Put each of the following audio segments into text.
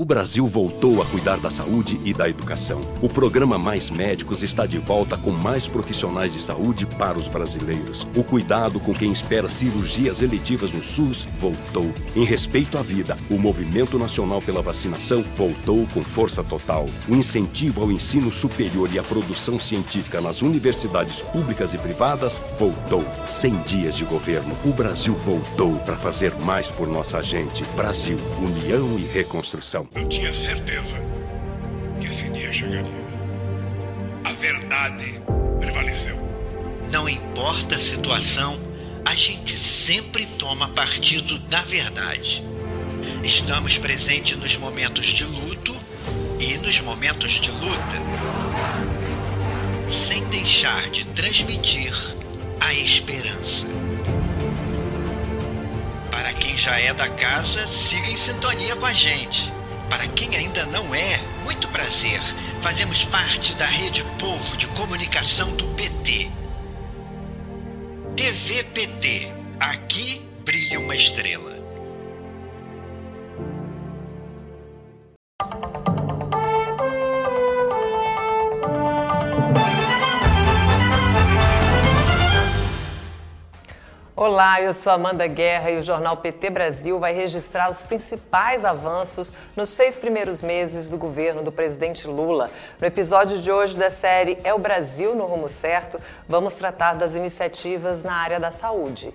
O Brasil voltou a cuidar da saúde e da educação. O programa Mais Médicos está de volta com mais profissionais de saúde para os brasileiros. O cuidado com quem espera cirurgias eletivas no SUS voltou. Em respeito à vida, o Movimento Nacional pela Vacinação voltou com força total. O incentivo ao ensino superior e à produção científica nas universidades públicas e privadas voltou. 100 dias de governo. O Brasil voltou para fazer mais por nossa gente. Brasil, união e reconstrução. Eu tinha certeza que esse dia chegaria. A verdade prevaleceu. Não importa a situação, a gente sempre toma partido da verdade. Estamos presentes nos momentos de luto e nos momentos de luta, sem deixar de transmitir a esperança. Para quem já é da casa, siga em sintonia com a gente. Para quem ainda não é, muito prazer. Fazemos parte da Rede Povo de Comunicação do PT. TV PT. Aqui brilha uma estrela. Olá, eu sou Amanda Guerra e o jornal PT Brasil vai registrar os principais avanços nos seis primeiros meses do governo do presidente Lula. No episódio de hoje da série É o Brasil no Rumo Certo, vamos tratar das iniciativas na área da saúde.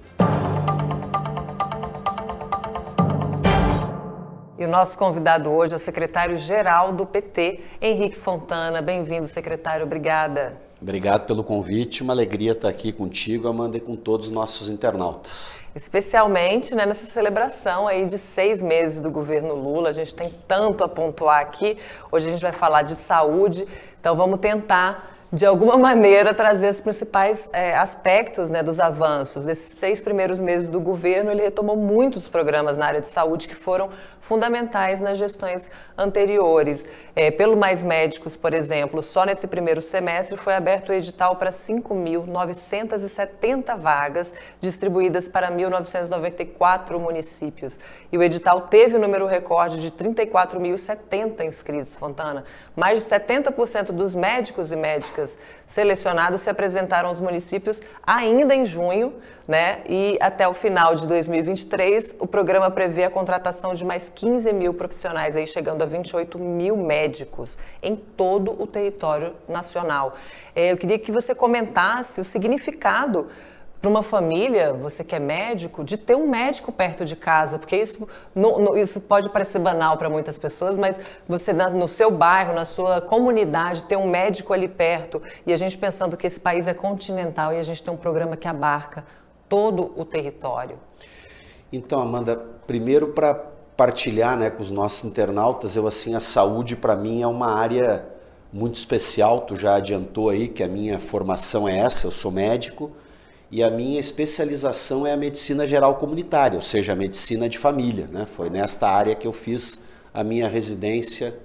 E o nosso convidado hoje é o secretário-geral do PT, Henrique Fontana. Bem-vindo, secretário. Obrigada. Obrigado pelo convite, uma alegria estar aqui contigo, Amanda, e com todos os nossos internautas. Especialmente né, nessa celebração aí de seis meses do governo Lula, a gente tem tanto a pontuar aqui. Hoje a gente vai falar de saúde, então vamos tentar de alguma maneira, trazer os principais é, aspectos né, dos avanços. Nesses seis primeiros meses do governo, ele retomou muitos programas na área de saúde que foram fundamentais nas gestões anteriores. É, pelo Mais Médicos, por exemplo, só nesse primeiro semestre foi aberto o edital para 5.970 vagas, distribuídas para 1.994 municípios. E o edital teve o um número recorde de 34.070 inscritos, Fontana. Mais de 70% dos médicos e médicas selecionados se apresentaram aos municípios ainda em junho, né? E até o final de 2023, o programa prevê a contratação de mais 15 mil profissionais, aí chegando a 28 mil médicos em todo o território nacional. É, eu queria que você comentasse o significado para uma família, você que é médico, de ter um médico perto de casa, porque isso, no, no, isso pode parecer banal para muitas pessoas, mas você no seu bairro, na sua comunidade, ter um médico ali perto, e a gente pensando que esse país é continental e a gente tem um programa que abarca todo o território. Então, Amanda, primeiro para partilhar né, com os nossos internautas, eu assim, a saúde para mim é uma área muito especial, tu já adiantou aí que a minha formação é essa, eu sou médico, e a minha especialização é a medicina geral comunitária, ou seja, a medicina de família. Né? Foi nesta área que eu fiz a minha residência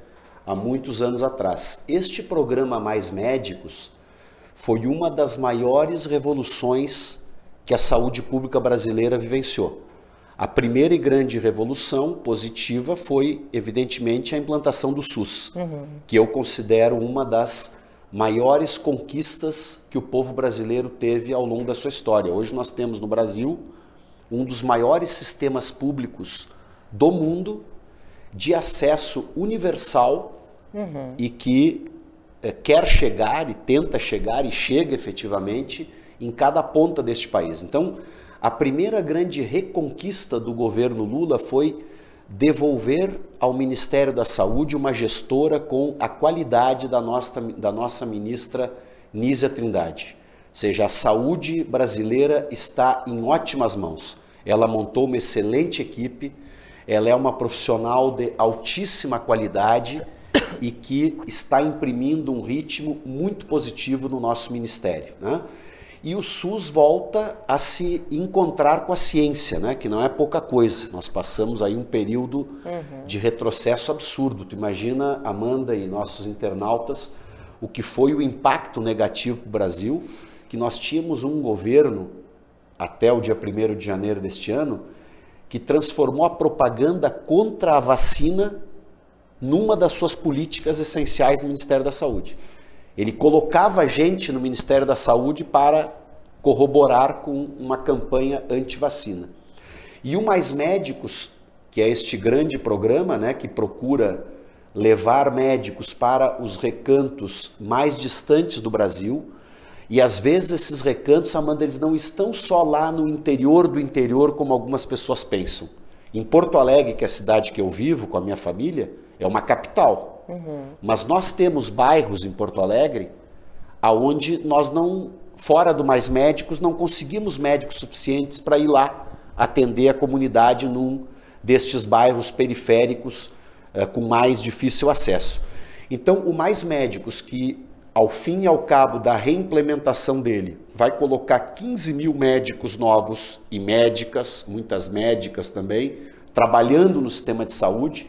há muitos anos atrás. Este programa Mais Médicos foi uma das maiores revoluções que a saúde pública brasileira vivenciou. A primeira e grande revolução positiva foi, evidentemente, a implantação do SUS, uhum. que eu considero uma das maiores conquistas que o povo brasileiro teve ao longo da sua história. Hoje nós temos no Brasil um dos maiores sistemas públicos do mundo de acesso universal uhum. e que é, quer chegar e tenta chegar e chega efetivamente em cada ponta deste país. Então, a primeira grande reconquista do governo Lula foi devolver ao Ministério da Saúde uma gestora com a qualidade da nossa, da nossa ministra Nízia Trindade. Ou seja, a saúde brasileira está em ótimas mãos. Ela montou uma excelente equipe, ela é uma profissional de altíssima qualidade e que está imprimindo um ritmo muito positivo no nosso ministério. Né? E o SUS volta a se encontrar com a ciência, né? que não é pouca coisa. Nós passamos aí um período uhum. de retrocesso absurdo. Tu imagina, Amanda e nossos internautas, o que foi o impacto negativo para o Brasil, que nós tínhamos um governo, até o dia 1 de janeiro deste ano, que transformou a propaganda contra a vacina numa das suas políticas essenciais no Ministério da Saúde. Ele colocava gente no Ministério da Saúde para corroborar com uma campanha anti-vacina. E o Mais Médicos, que é este grande programa né, que procura levar médicos para os recantos mais distantes do Brasil, e às vezes esses recantos, Amanda, eles não estão só lá no interior do interior, como algumas pessoas pensam. Em Porto Alegre, que é a cidade que eu vivo com a minha família, é uma capital. Uhum. Mas nós temos bairros em Porto Alegre aonde nós não, fora do mais médicos, não conseguimos médicos suficientes para ir lá atender a comunidade num destes bairros periféricos uh, com mais difícil acesso. Então, o mais médicos que ao fim e ao cabo da reimplementação dele, vai colocar 15 mil médicos novos e médicas, muitas médicas também, trabalhando no sistema de saúde.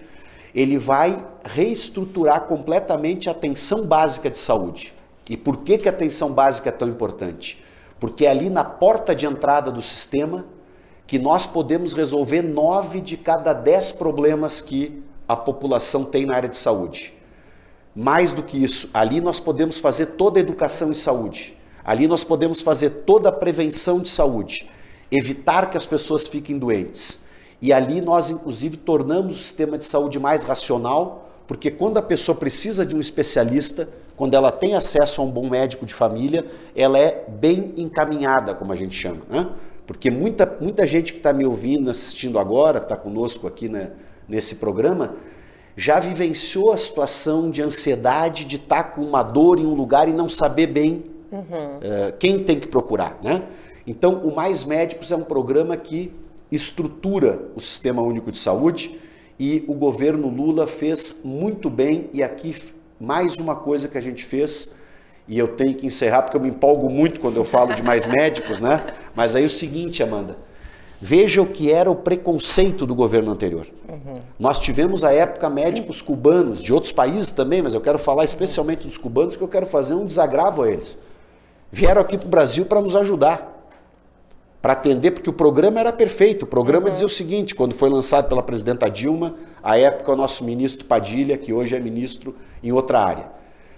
Ele vai reestruturar completamente a atenção básica de saúde. E por que, que a atenção básica é tão importante? Porque é ali na porta de entrada do sistema que nós podemos resolver nove de cada dez problemas que a população tem na área de saúde. Mais do que isso, ali nós podemos fazer toda a educação em saúde. Ali nós podemos fazer toda a prevenção de saúde, evitar que as pessoas fiquem doentes. E ali nós, inclusive, tornamos o sistema de saúde mais racional, porque quando a pessoa precisa de um especialista, quando ela tem acesso a um bom médico de família, ela é bem encaminhada, como a gente chama. Né? Porque muita, muita gente que está me ouvindo, assistindo agora, está conosco aqui né, nesse programa, já vivenciou a situação de ansiedade, de estar tá com uma dor em um lugar e não saber bem uhum. uh, quem tem que procurar, né? Então, o Mais Médicos é um programa que estrutura o Sistema Único de Saúde e o governo Lula fez muito bem. E aqui, mais uma coisa que a gente fez, e eu tenho que encerrar porque eu me empolgo muito quando eu falo de mais médicos, né? Mas aí é o seguinte, Amanda, Veja o que era o preconceito do governo anterior. Uhum. Nós tivemos à época médicos cubanos, de outros países também, mas eu quero falar especialmente dos cubanos, porque eu quero fazer um desagravo a eles. Vieram aqui para o Brasil para nos ajudar, para atender, porque o programa era perfeito. O programa uhum. dizia o seguinte: quando foi lançado pela presidenta Dilma, à época o nosso ministro Padilha, que hoje é ministro em outra área.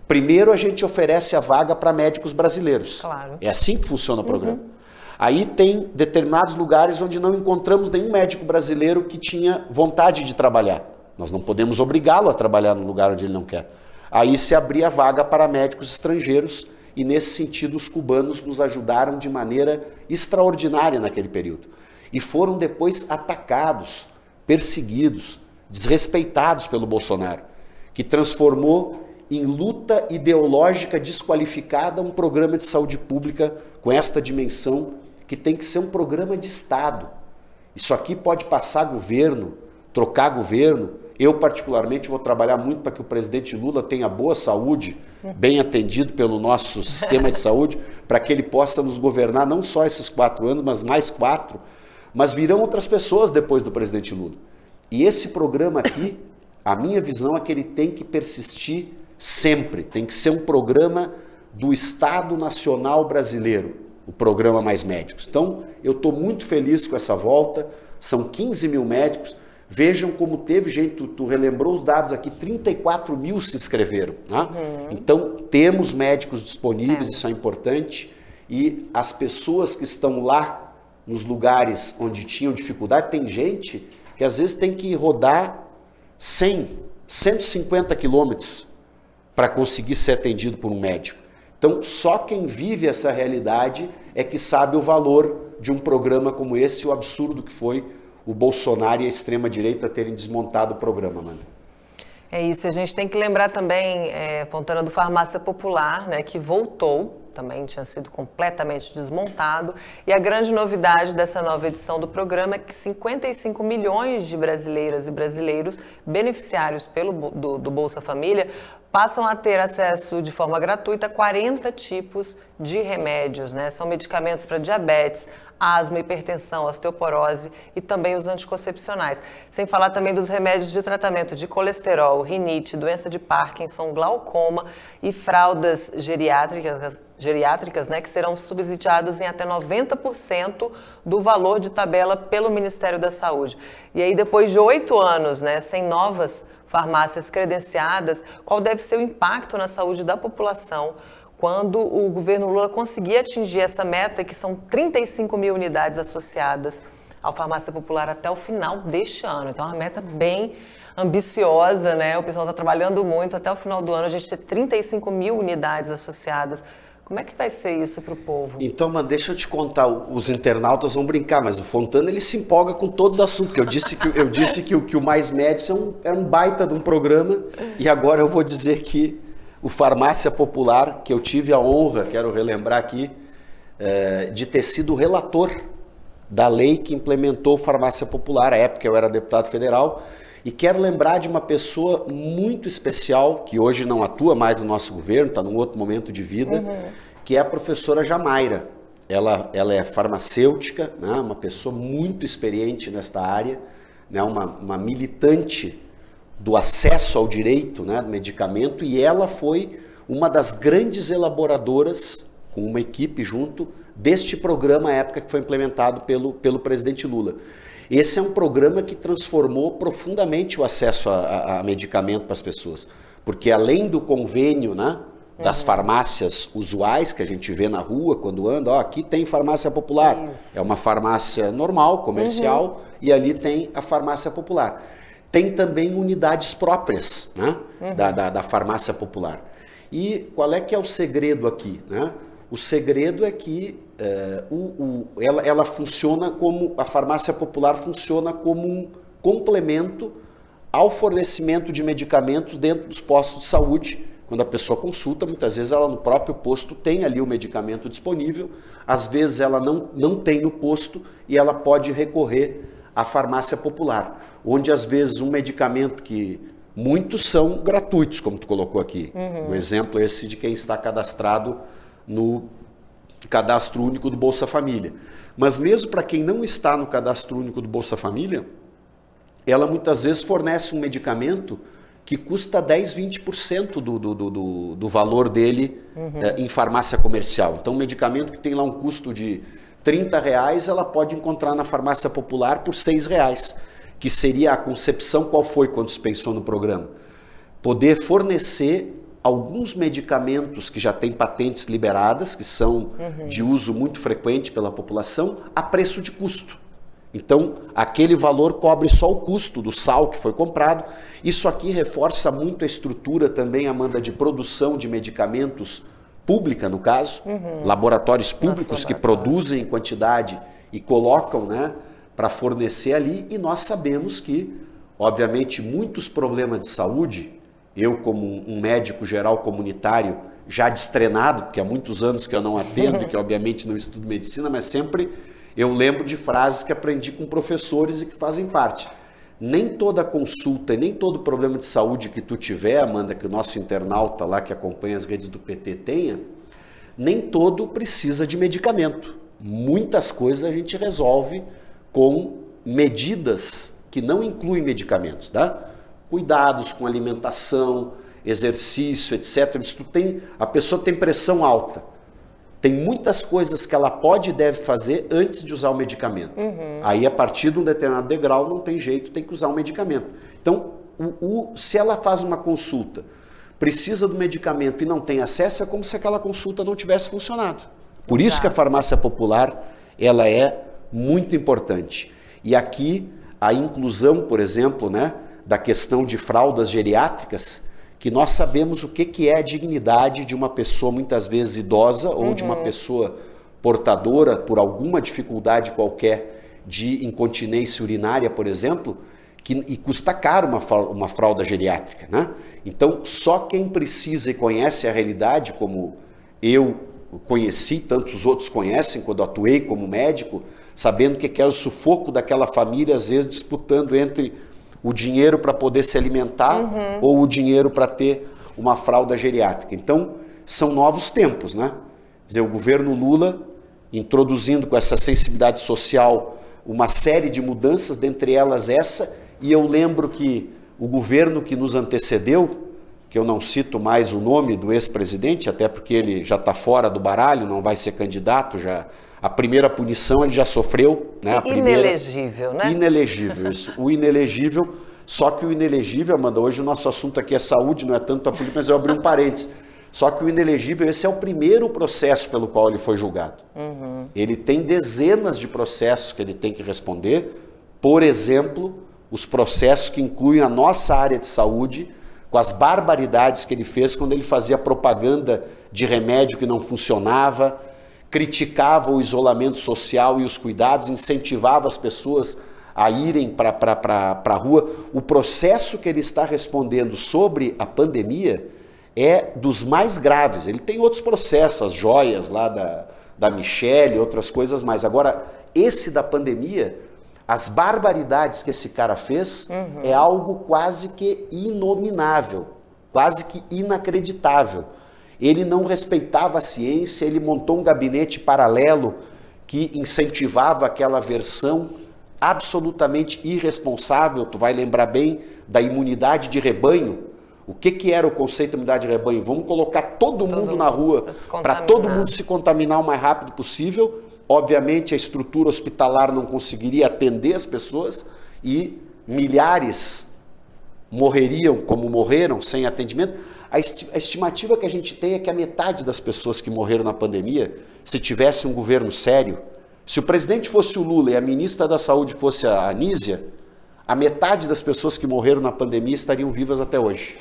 Primeiro a gente oferece a vaga para médicos brasileiros. Claro. É assim que funciona o programa. Uhum. Aí tem determinados lugares onde não encontramos nenhum médico brasileiro que tinha vontade de trabalhar. Nós não podemos obrigá-lo a trabalhar no lugar onde ele não quer. Aí se abria vaga para médicos estrangeiros e nesse sentido os cubanos nos ajudaram de maneira extraordinária naquele período. E foram depois atacados, perseguidos, desrespeitados pelo Bolsonaro, que transformou em luta ideológica desqualificada um programa de saúde pública com esta dimensão que tem que ser um programa de Estado. Isso aqui pode passar governo, trocar governo. Eu, particularmente, vou trabalhar muito para que o presidente Lula tenha boa saúde, bem atendido pelo nosso sistema de saúde, para que ele possa nos governar não só esses quatro anos, mas mais quatro. Mas virão outras pessoas depois do presidente Lula. E esse programa aqui, a minha visão é que ele tem que persistir sempre. Tem que ser um programa do Estado Nacional Brasileiro o programa Mais Médicos. Então, eu estou muito feliz com essa volta. São 15 mil médicos. Vejam como teve gente, tu, tu relembrou os dados aqui, 34 mil se inscreveram. Né? Uhum. Então, temos médicos disponíveis, é. isso é importante. E as pessoas que estão lá nos lugares onde tinham dificuldade, tem gente que às vezes tem que rodar 100, 150 quilômetros para conseguir ser atendido por um médico. Então, só quem vive essa realidade é que sabe o valor de um programa como esse, o absurdo que foi o Bolsonaro e a extrema-direita terem desmontado o programa, Amanda. É isso, a gente tem que lembrar também, é, Fontana, do Farmácia Popular, né, que voltou, também tinha sido completamente desmontado. E a grande novidade dessa nova edição do programa é que 55 milhões de brasileiras e brasileiros beneficiários pelo, do, do Bolsa Família passam a ter acesso de forma gratuita a 40 tipos de remédios, né? São medicamentos para diabetes, asma, hipertensão, osteoporose e também os anticoncepcionais. Sem falar também dos remédios de tratamento de colesterol, rinite, doença de Parkinson, glaucoma e fraldas geriátricas, geriátricas né, que serão subsidiados em até 90% do valor de tabela pelo Ministério da Saúde. E aí, depois de oito anos né, sem novas farmácias credenciadas, qual deve ser o impacto na saúde da população quando o governo Lula conseguir atingir essa meta, que são 35 mil unidades associadas ao Farmácia Popular até o final deste ano. Então, é uma meta bem ambiciosa, né? O pessoal está trabalhando muito. Até o final do ano, a gente ter 35 mil unidades associadas. Como é que vai ser isso para o povo? Então, mano, deixa eu te contar. Os internautas vão brincar, mas o Fontana ele se empolga com todos os assuntos. Eu disse que eu disse que, que o mais médico é um, era um baita de um programa e agora eu vou dizer que o Farmácia Popular, que eu tive a honra, quero relembrar aqui, é, de ter sido relator da lei que implementou Farmácia Popular. À época eu era deputado federal e quero lembrar de uma pessoa muito especial, que hoje não atua mais no nosso governo, está num outro momento de vida, uhum. que é a professora Jamaira. Ela, ela é farmacêutica, né, uma pessoa muito experiente nesta área, né, uma, uma militante do acesso ao direito né, do medicamento, e ela foi uma das grandes elaboradoras, com uma equipe junto, deste programa à época que foi implementado pelo, pelo presidente Lula. Esse é um programa que transformou profundamente o acesso a, a medicamento para as pessoas. Porque além do convênio, né? das uhum. farmácias usuais que a gente vê na rua quando anda, ó, aqui tem farmácia popular. Isso. É uma farmácia normal, comercial, uhum. e ali tem a farmácia popular. Tem também unidades próprias né? Uhum. Da, da, da, farmácia popular. E qual é que é o segredo aqui? Né? O segredo é que é, o, o, ela, ela funciona como, a farmácia popular funciona como um complemento ao fornecimento de medicamentos dentro dos postos de saúde. Quando a pessoa consulta, muitas vezes ela no próprio posto tem ali o medicamento disponível, às vezes ela não, não tem no posto e ela pode recorrer à farmácia popular, onde às vezes um medicamento que muitos são gratuitos, como tu colocou aqui. Uhum. O exemplo é esse de quem está cadastrado no cadastro único do Bolsa Família. Mas mesmo para quem não está no cadastro único do Bolsa Família, ela muitas vezes fornece um medicamento que custa 10, 20% do, do, do, do valor dele uhum. é, em farmácia comercial. Então, um medicamento que tem lá um custo de 30 reais, ela pode encontrar na farmácia popular por 6 reais, que seria a concepção qual foi quando se pensou no programa. Poder fornecer alguns medicamentos que já têm patentes liberadas, que são uhum. de uso muito frequente pela população, a preço de custo. Então, aquele valor cobre só o custo do sal que foi comprado. Isso aqui reforça muito a estrutura também, Amanda, de produção de medicamentos pública, no caso, uhum. laboratórios públicos Nossa, que produzem em quantidade e colocam né, para fornecer ali. E nós sabemos que, obviamente, muitos problemas de saúde eu, como um médico geral comunitário, já destrenado, porque há muitos anos que eu não atendo e que obviamente não estudo medicina, mas sempre eu lembro de frases que aprendi com professores e que fazem parte. Nem toda consulta e nem todo problema de saúde que tu tiver, Amanda, que o nosso internauta lá que acompanha as redes do PT tenha, nem todo precisa de medicamento. Muitas coisas a gente resolve com medidas que não incluem medicamentos, tá? cuidados com alimentação, exercício, etc. Tu tem, a pessoa tem pressão alta. Tem muitas coisas que ela pode e deve fazer antes de usar o medicamento. Uhum. Aí, a partir de um determinado degrau, não tem jeito, tem que usar o medicamento. Então, o, o, se ela faz uma consulta, precisa do medicamento e não tem acesso, é como se aquela consulta não tivesse funcionado. Por isso que a farmácia popular ela é muito importante. E aqui a inclusão, por exemplo, né, da questão de fraldas geriátricas, que nós sabemos o que, que é a dignidade de uma pessoa muitas vezes idosa ou uhum. de uma uhum. pessoa portadora por alguma dificuldade qualquer de incontinência urinária, por exemplo, que, e custa caro uma, uma fralda geriátrica. Né? Então, só quem precisa e conhece a realidade, como eu conheci, tantos outros conhecem quando atuei como médico, sabendo que é o sufoco daquela família, às vezes disputando entre o dinheiro para poder se alimentar uhum. ou o dinheiro para ter uma fralda geriátrica. Então, são novos tempos, né? Quer dizer, o governo Lula introduzindo com essa sensibilidade social uma série de mudanças, dentre elas essa, e eu lembro que o governo que nos antecedeu, que eu não cito mais o nome do ex-presidente, até porque ele já está fora do baralho, não vai ser candidato, já a primeira punição ele já sofreu, né? A inelegível, primeira... né? Inelegível, isso. O inelegível Só que o inelegível, Amanda, hoje o nosso assunto aqui é saúde, não é tanto a política, mas eu abri um parênteses. Só que o inelegível, esse é o primeiro processo pelo qual ele foi julgado. Uhum. Ele tem dezenas de processos que ele tem que responder. Por exemplo, os processos que incluem a nossa área de saúde, com as barbaridades que ele fez quando ele fazia propaganda de remédio que não funcionava, criticava o isolamento social e os cuidados, incentivava as pessoas a irem para a rua. O processo que ele está respondendo sobre a pandemia é dos mais graves. Ele tem outros processos, as joias lá da, da Michelle, outras coisas mais. Agora, esse da pandemia, as barbaridades que esse cara fez uhum. é algo quase que inominável, quase que inacreditável. Ele não respeitava a ciência, ele montou um gabinete paralelo que incentivava aquela versão absolutamente irresponsável. Tu vai lembrar bem da imunidade de rebanho, o que, que era o conceito de imunidade de rebanho? Vamos colocar todo, todo mundo na rua para todo mundo se contaminar o mais rápido possível. Obviamente, a estrutura hospitalar não conseguiria atender as pessoas e milhares morreriam como morreram sem atendimento. A estimativa que a gente tem é que a metade das pessoas que morreram na pandemia, se tivesse um governo sério, se o presidente fosse o Lula e a ministra da Saúde fosse a Anísia, a metade das pessoas que morreram na pandemia estariam vivas até hoje.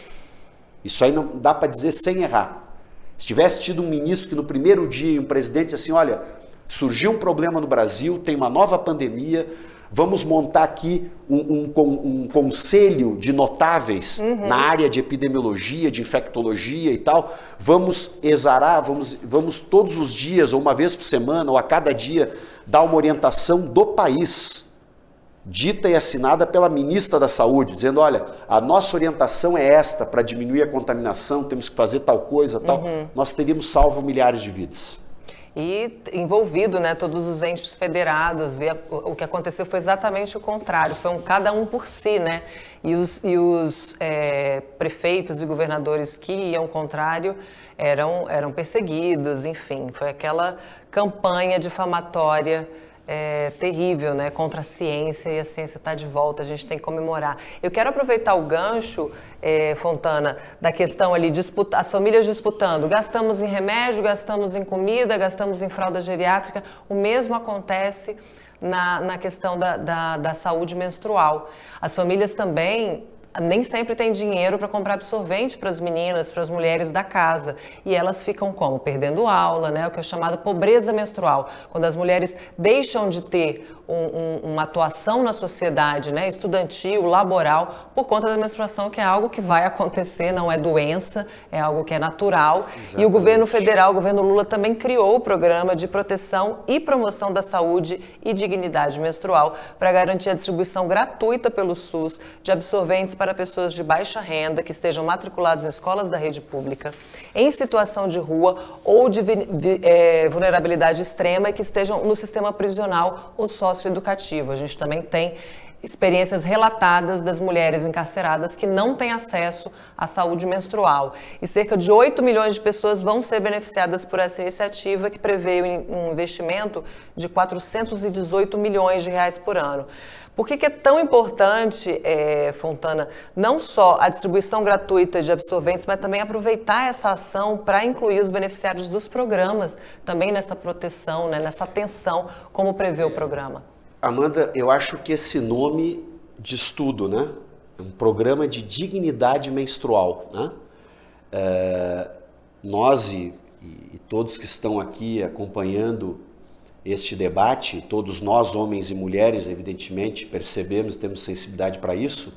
Isso aí não dá para dizer sem errar. Se tivesse tido um ministro que no primeiro dia, um presidente assim, olha, surgiu um problema no Brasil, tem uma nova pandemia, vamos montar aqui um, um, um conselho de notáveis uhum. na área de epidemiologia, de infectologia e tal, vamos exarar, vamos, vamos todos os dias, ou uma vez por semana, ou a cada dia, dar uma orientação do país dita e assinada pela ministra da Saúde, dizendo: olha, a nossa orientação é esta para diminuir a contaminação, temos que fazer tal coisa, tal, uhum. nós teríamos salvo milhares de vidas. E envolvido, né, todos os entes federados, e a, o que aconteceu foi exatamente o contrário, foi um cada um por si, né? E os, e os é, prefeitos e governadores que iam contrário eram, eram perseguidos, enfim, foi aquela campanha difamatória é, terrível né, contra a ciência e a ciência está de volta, a gente tem que comemorar. Eu quero aproveitar o gancho, é, Fontana, da questão ali, disputa, as famílias disputando, gastamos em remédio, gastamos em comida, gastamos em fralda geriátrica, o mesmo acontece na, na questão da, da, da saúde menstrual. As famílias também nem sempre tem dinheiro para comprar absorvente para as meninas, para as mulheres da casa. E elas ficam como? Perdendo aula, né? O que é chamado pobreza menstrual. Quando as mulheres deixam de ter um, um, uma atuação na sociedade, né? estudantil, laboral, por conta da menstruação, que é algo que vai acontecer, não é doença, é algo que é natural. Exatamente. E o governo federal, o governo Lula, também criou o programa de proteção e promoção da saúde e dignidade menstrual para garantir a distribuição gratuita pelo SUS de absorventes para pessoas de baixa renda que estejam matriculadas em escolas da rede pública, em situação de rua ou de é, vulnerabilidade extrema e que estejam no sistema prisional ou socioeducativo. A gente também tem experiências relatadas das mulheres encarceradas que não têm acesso à saúde menstrual. E cerca de 8 milhões de pessoas vão ser beneficiadas por essa iniciativa que prevê um investimento de 418 milhões de reais por ano. Por que, que é tão importante, é, Fontana, não só a distribuição gratuita de absorventes, mas também aproveitar essa ação para incluir os beneficiários dos programas também nessa proteção, né, nessa atenção, como prevê o programa? Amanda, eu acho que esse nome de estudo, né? Um programa de dignidade menstrual, né? É, nós e, e todos que estão aqui acompanhando este debate, todos nós, homens e mulheres, evidentemente, percebemos e temos sensibilidade para isso,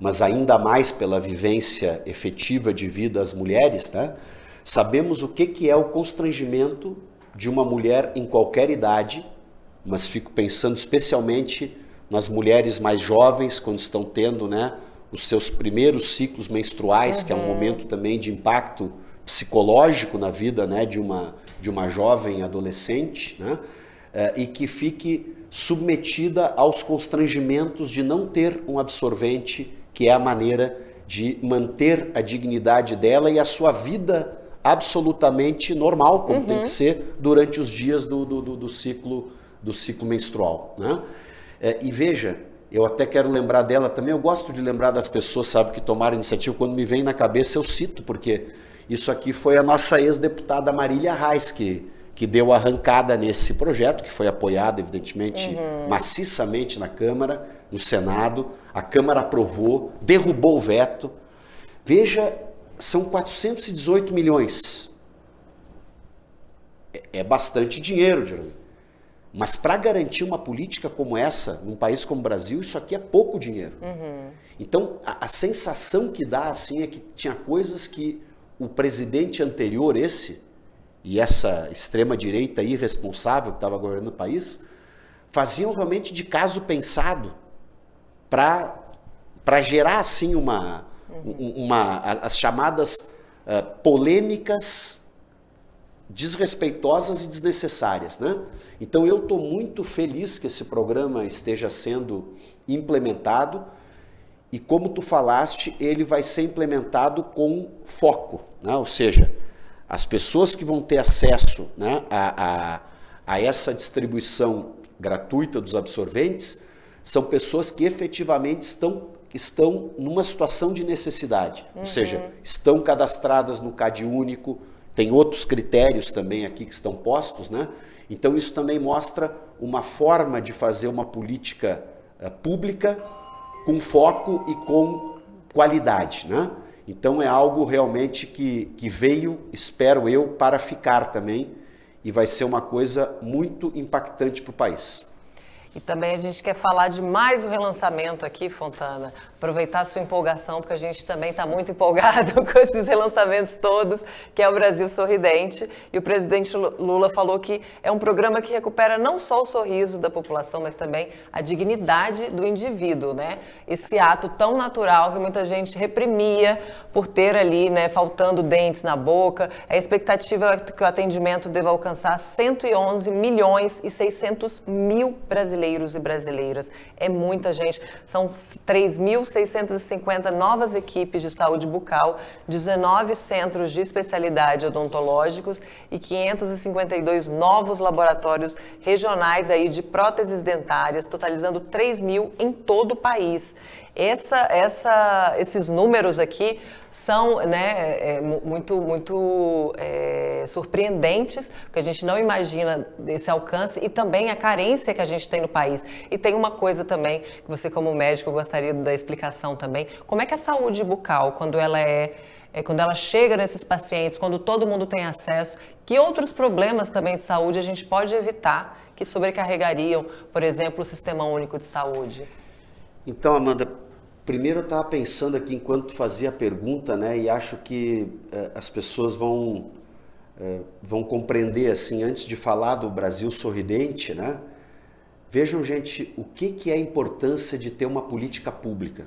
mas ainda mais pela vivência efetiva de vida das mulheres, né? sabemos o que, que é o constrangimento de uma mulher em qualquer idade, mas fico pensando especialmente nas mulheres mais jovens, quando estão tendo né, os seus primeiros ciclos menstruais, uhum. que é um uhum. momento também de impacto psicológico na vida né, de uma de uma jovem adolescente, né? É, e que fique submetida aos constrangimentos de não ter um absorvente, que é a maneira de manter a dignidade dela e a sua vida absolutamente normal, como uhum. tem que uhum. ser durante os dias do, do, do, do ciclo, do ciclo menstrual. Né? É, e veja, eu até quero lembrar dela também. Eu gosto de lembrar das pessoas, sabe, que tomaram iniciativa. Quando me vem na cabeça, eu cito, porque isso aqui foi a nossa ex-deputada Marília Reis, que, que deu arrancada nesse projeto, que foi apoiado, evidentemente, uhum. maciçamente na Câmara, no Senado. A Câmara aprovou, derrubou o veto. Veja, são 418 milhões. É, é bastante dinheiro, Jerônimo. Mas para garantir uma política como essa, num país como o Brasil, isso aqui é pouco dinheiro. Uhum. Então, a, a, sensação que dá assim é que tinha coisas que o presidente anterior, esse, e essa extrema-direita irresponsável que estava governando o país, faziam realmente de caso pensado para gerar assim uma, uhum. uma as chamadas uh, polêmicas desrespeitosas e desnecessárias, né? Então eu estou muito feliz que esse programa esteja sendo implementado e como tu falaste, ele vai ser implementado com foco, né? ou seja, as pessoas que vão ter acesso né, a, a, a essa distribuição gratuita dos absorventes são pessoas que efetivamente estão, estão numa situação de necessidade, uhum. ou seja, estão cadastradas no CAD único, tem outros critérios também aqui que estão postos, né? Então isso também mostra uma forma de fazer uma política uh, pública com foco e com qualidade, né? Então é algo realmente que, que veio, espero eu, para ficar também e vai ser uma coisa muito impactante para o país. E também a gente quer falar de mais um relançamento aqui, Fontana, aproveitar a sua empolgação, porque a gente também está muito empolgado com esses relançamentos todos, que é o Brasil Sorridente. E o presidente Lula falou que é um programa que recupera não só o sorriso da população, mas também a dignidade do indivíduo, né? Esse ato tão natural que muita gente reprimia por ter ali, né, faltando dentes na boca. A expectativa é que o atendimento deva alcançar 111 milhões e 600 mil brasileiros e brasileiras. É muita gente. São 3 mil 1.650 novas equipes de saúde bucal, 19 centros de especialidade odontológicos e 552 novos laboratórios regionais aí de próteses dentárias, totalizando 3 mil em todo o país. Essa, essa, esses números aqui são né, é, muito, muito é, surpreendentes, porque a gente não imagina esse alcance e também a carência que a gente tem no país. E tem uma coisa também que você, como médico, gostaria da explicação também: como é que a saúde bucal, quando ela é é, quando ela chega nesses pacientes, quando todo mundo tem acesso, que outros problemas também de saúde a gente pode evitar que sobrecarregariam, por exemplo, o Sistema Único de Saúde? Então, Amanda, Primeiro eu estava pensando aqui enquanto fazia a pergunta, né, e acho que eh, as pessoas vão eh, vão compreender assim, antes de falar do Brasil sorridente, né? Vejam, gente, o que, que é a importância de ter uma política pública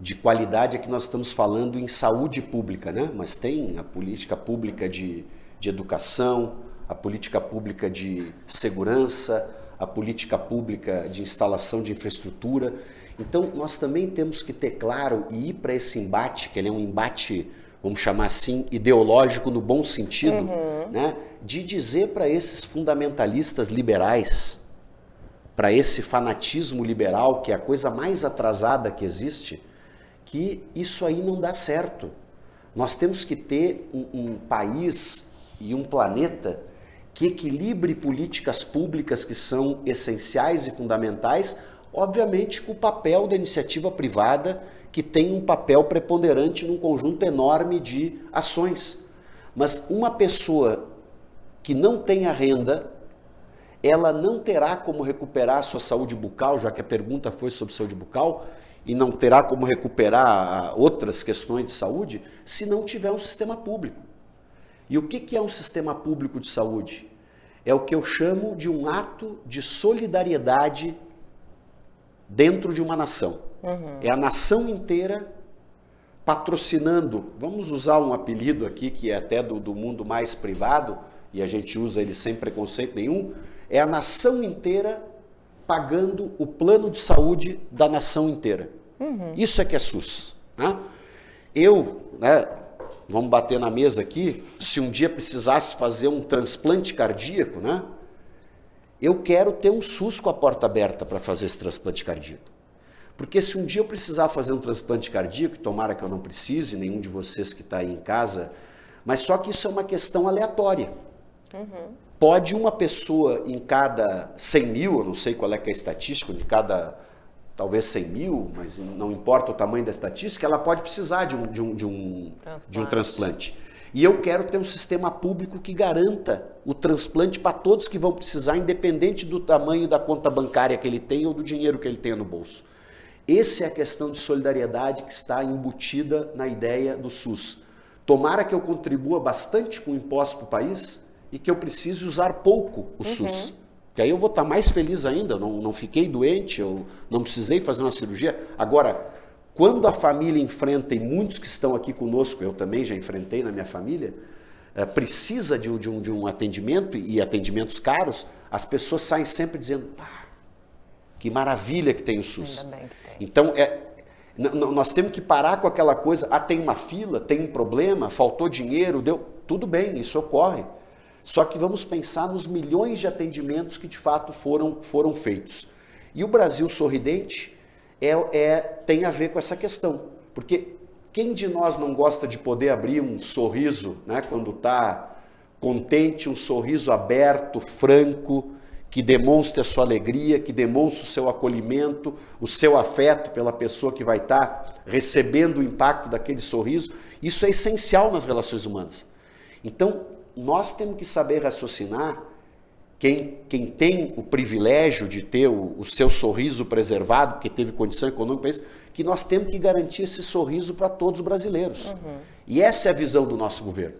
de qualidade é que nós estamos falando em saúde pública, né? Mas tem a política pública de, de educação, a política pública de segurança, a política pública de instalação de infraestrutura. Então, nós também temos que ter claro e ir para esse embate, que ele é um embate, vamos chamar assim, ideológico no bom sentido, uhum. né? de dizer para esses fundamentalistas liberais, para esse fanatismo liberal, que é a coisa mais atrasada que existe, que isso aí não dá certo. Nós temos que ter um, um país e um planeta que equilibre políticas públicas que são essenciais e fundamentais obviamente com o papel da iniciativa privada, que tem um papel preponderante num conjunto enorme de ações. Mas uma pessoa que não tenha renda, ela não terá como recuperar a sua saúde bucal, já que a pergunta foi sobre saúde bucal, e não terá como recuperar ah, outras questões de saúde, se não tiver um sistema público. E o que é um sistema público de saúde? É o que eu chamo de um ato de solidariedade dentro de uma nação. Uhum. É a nação inteira patrocinando, vamos usar um apelido aqui que é até do, do mundo mais privado, e a gente usa ele sem preconceito nenhum, é a nação inteira pagando o plano de saúde da nação inteira. Uhum. Isso é que é SUS. Né? Eu, né, vamos bater na mesa aqui, se um dia precisasse fazer um transplante cardíaco, né, eu quero ter um SUS com a porta aberta para fazer esse transplante cardíaco. Porque se um dia eu precisar fazer um transplante cardíaco, tomara que eu não precise, nenhum de vocês que está aí em casa, mas só que isso é uma questão aleatória. Uhum. Pode uma pessoa em cada 100 mil, eu não sei qual é, é a estatística, de cada talvez 100 mil, mas não importa o tamanho da estatística, ela pode precisar de um, de um, de um, transplante. De um transplante. E eu quero ter um sistema público que garanta o transplante para todos que vão precisar, independente do tamanho da conta bancária que ele tem ou do dinheiro que ele tenha no bolso. Essa é a questão de solidariedade que está embutida na ideia do SUS. Tomara que eu contribua bastante com o imposto para o país e que eu precise usar pouco o uhum. SUS. Que aí eu vou estar mais feliz ainda, não, não fiquei doente, eu não precisei fazer uma cirurgia. Agora, quando a família enfrenta, e muitos que estão aqui conosco, eu também já enfrentei na minha família, é, precisa de um, de, um, de um atendimento e atendimentos caros, as pessoas saem sempre dizendo, pá, que maravilha que tem o SUS. Que então, é, nós temos que parar com aquela coisa, ah, tem uma fila, tem um problema, faltou dinheiro, deu. Tudo bem, isso ocorre. Só que vamos pensar nos milhões de atendimentos que de fato foram, foram feitos. E o Brasil sorridente é, é, tem a ver com essa questão. Porque quem de nós não gosta de poder abrir um sorriso né, quando está contente, um sorriso aberto, franco, que demonstre a sua alegria, que demonstre o seu acolhimento, o seu afeto pela pessoa que vai estar recebendo o impacto daquele sorriso. Isso é essencial nas relações humanas. Então, nós temos que saber raciocinar. Quem, quem tem o privilégio de ter o, o seu sorriso preservado, porque teve condição econômica isso, que nós temos que garantir esse sorriso para todos os brasileiros. Uhum. E essa é a visão do nosso governo.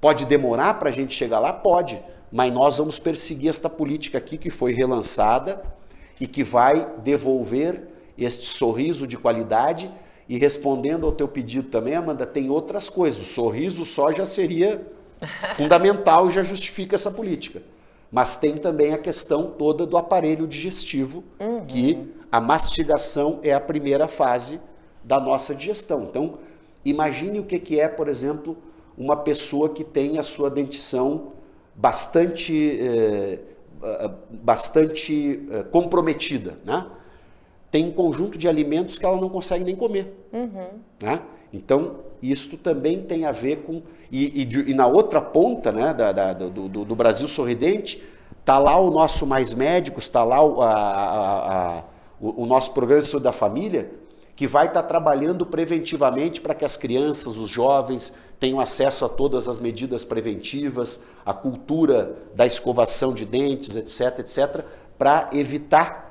Pode demorar para a gente chegar lá? Pode mas nós vamos perseguir esta política aqui que foi relançada e que vai devolver este sorriso de qualidade. E respondendo ao teu pedido também, Amanda, tem outras coisas. O sorriso só já seria fundamental e já justifica essa política. Mas tem também a questão toda do aparelho digestivo, uhum. que a mastigação é a primeira fase da nossa digestão. Então, imagine o que é, por exemplo, uma pessoa que tem a sua dentição bastante, eh, bastante eh, comprometida, né? Tem um conjunto de alimentos que ela não consegue nem comer, uhum. né? Então, isto também tem a ver com... E, e, e na outra ponta né, da, da, do, do, do, Brasil sorridente, está lá o nosso Mais Médicos, está lá o, a, a, a, o, o nosso Programa de Saúde da Família, que vai estar tá trabalhando preventivamente para que as crianças, os jovens, tenham acesso a todas as medidas preventivas, a cultura da escovação de dentes, etc, etc, para evitar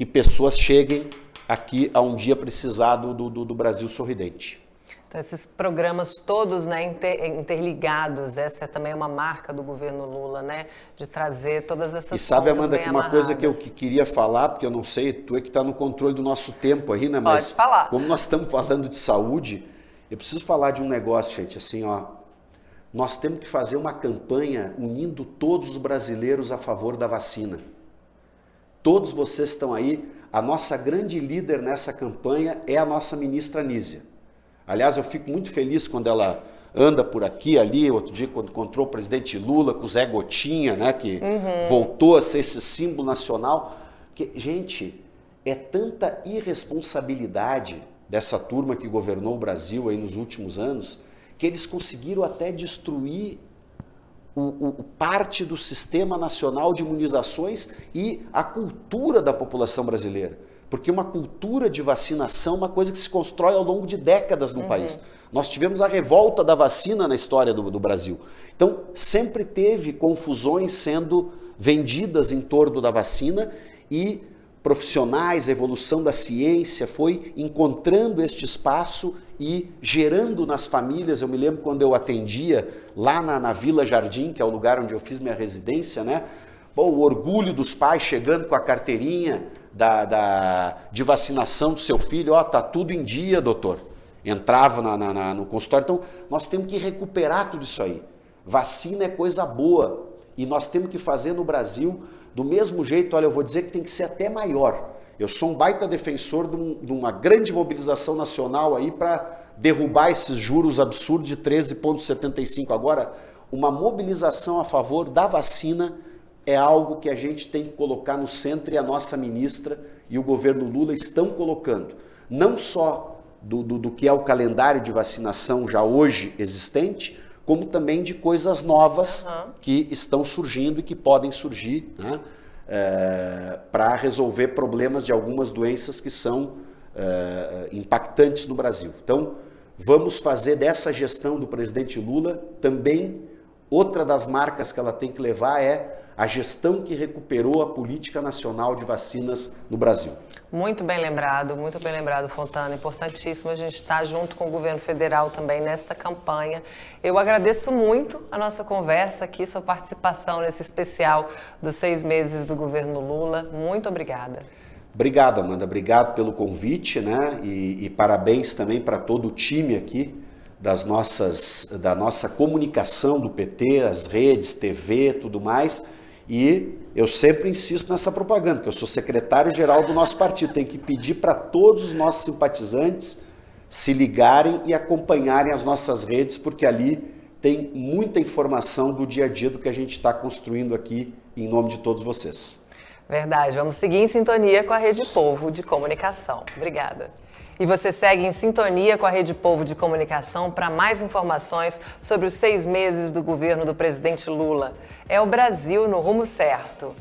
que pessoas cheguem aqui a um dia precisado do, do, do Brasil sorridente. Então, esses programas todos né, inter, interligados, essa é também uma marca do governo Lula, né? De trazer todas essas E sabe, Amanda, que uma coisa que eu que queria falar, porque eu não sei, tu é que está no controle do nosso tempo aí, né? Mas Pode falar. como nós estamos falando de saúde, eu preciso falar de um negócio, gente, assim, ó. Nós temos que fazer uma campanha unindo todos os brasileiros a favor da vacina. Todos vocês estão aí. A nossa grande líder nessa campanha é a nossa ministra Nízia. Aliás, eu fico muito feliz quando ela anda por aqui, ali. Outro dia, quando encontrou o presidente Lula com o Zé Gotinha, né, que uhum. voltou a ser esse símbolo nacional. Que, gente, é tanta irresponsabilidade dessa turma que governou o Brasil aí nos últimos anos, que eles conseguiram até destruir o, o, parte do sistema nacional de imunizações e a cultura da população brasileira. Porque uma cultura de vacinação é uma coisa que se constrói ao longo de décadas no uhum. país. Nós tivemos a revolta da vacina na história do, do Brasil. Então, sempre teve confusões sendo vendidas em torno da vacina e profissionais, a evolução da ciência foi encontrando este espaço e gerando nas famílias. Eu me lembro quando eu atendia lá na, na Vila Jardim, que é o lugar onde eu fiz minha residência, né? Bom, o orgulho dos pais chegando com a carteirinha da, da de vacinação do seu filho, ó, oh, tá tudo em dia, doutor. Entrava na, na, na, no consultório. Então, nós temos que recuperar tudo isso aí. Vacina é coisa boa e nós temos que fazer no Brasil do mesmo jeito, olha, eu vou dizer que tem que ser até maior. Eu sou um baita defensor de, um, de uma grande mobilização nacional aí para derrubar esses juros absurdos de 13,75. Agora, uma mobilização a favor da vacina é algo que a gente tem que colocar no centro e a nossa ministra e o governo Lula estão colocando. Não só do, do, do que é o calendário de vacinação já hoje existente, como também de coisas novas uhum. que estão surgindo e que podem surgir né, é, para resolver problemas de algumas doenças que são é, impactantes no Brasil. Então, vamos fazer dessa gestão do presidente Lula também outra das marcas que ela tem que levar é a gestão que recuperou a política nacional de vacinas no Brasil. Muito bem lembrado, muito bem lembrado, Fontana. Importantíssimo a gente estar junto com o governo federal também nessa campanha. Eu agradeço muito a nossa conversa aqui, sua participação nesse especial dos seis meses do governo Lula. Muito obrigada. Obrigado, Amanda. Obrigado pelo convite, né? E, e parabéns também para todo o time aqui das nossas, da nossa comunicação do PT, as redes, TV, tudo mais. E eu sempre insisto nessa propaganda, que eu sou secretário-geral do nosso partido. Tem que pedir para todos os nossos simpatizantes se ligarem e acompanharem as nossas redes, porque ali tem muita informação do dia a dia do que a gente está construindo aqui em nome de todos vocês. Verdade. Vamos seguir em sintonia com a Rede Povo de Comunicação. Obrigada. E você segue em sintonia com a Rede Povo de Comunicação para mais informações sobre os seis meses do governo do presidente Lula. É o Brasil no rumo certo.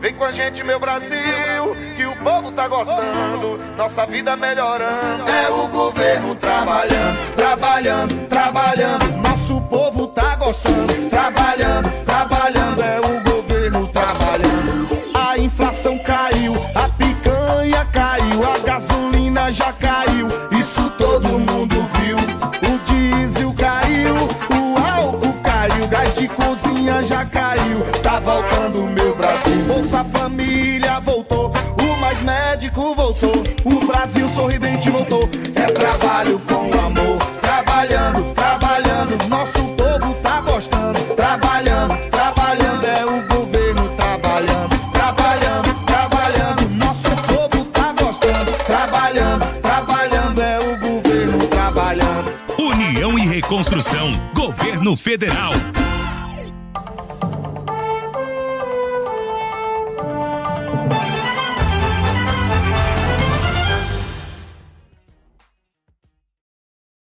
Vem com a gente, meu Brasil, que o povo tá gostando, nossa vida melhorando. É o governo trabalhando, trabalhando, trabalhando. Nosso povo tá gostando, trabalhando, trabalhando. Caiu. Voltando meu Brasil. Bolsa Família voltou, o mais médico voltou. O Brasil sorridente voltou. É trabalho com amor, trabalhando, trabalhando. Nosso povo tá gostando, trabalhando, trabalhando. É o governo trabalhando, trabalhando, trabalhando. Nosso povo tá gostando, trabalhando. Reconstrução, Governo Federal.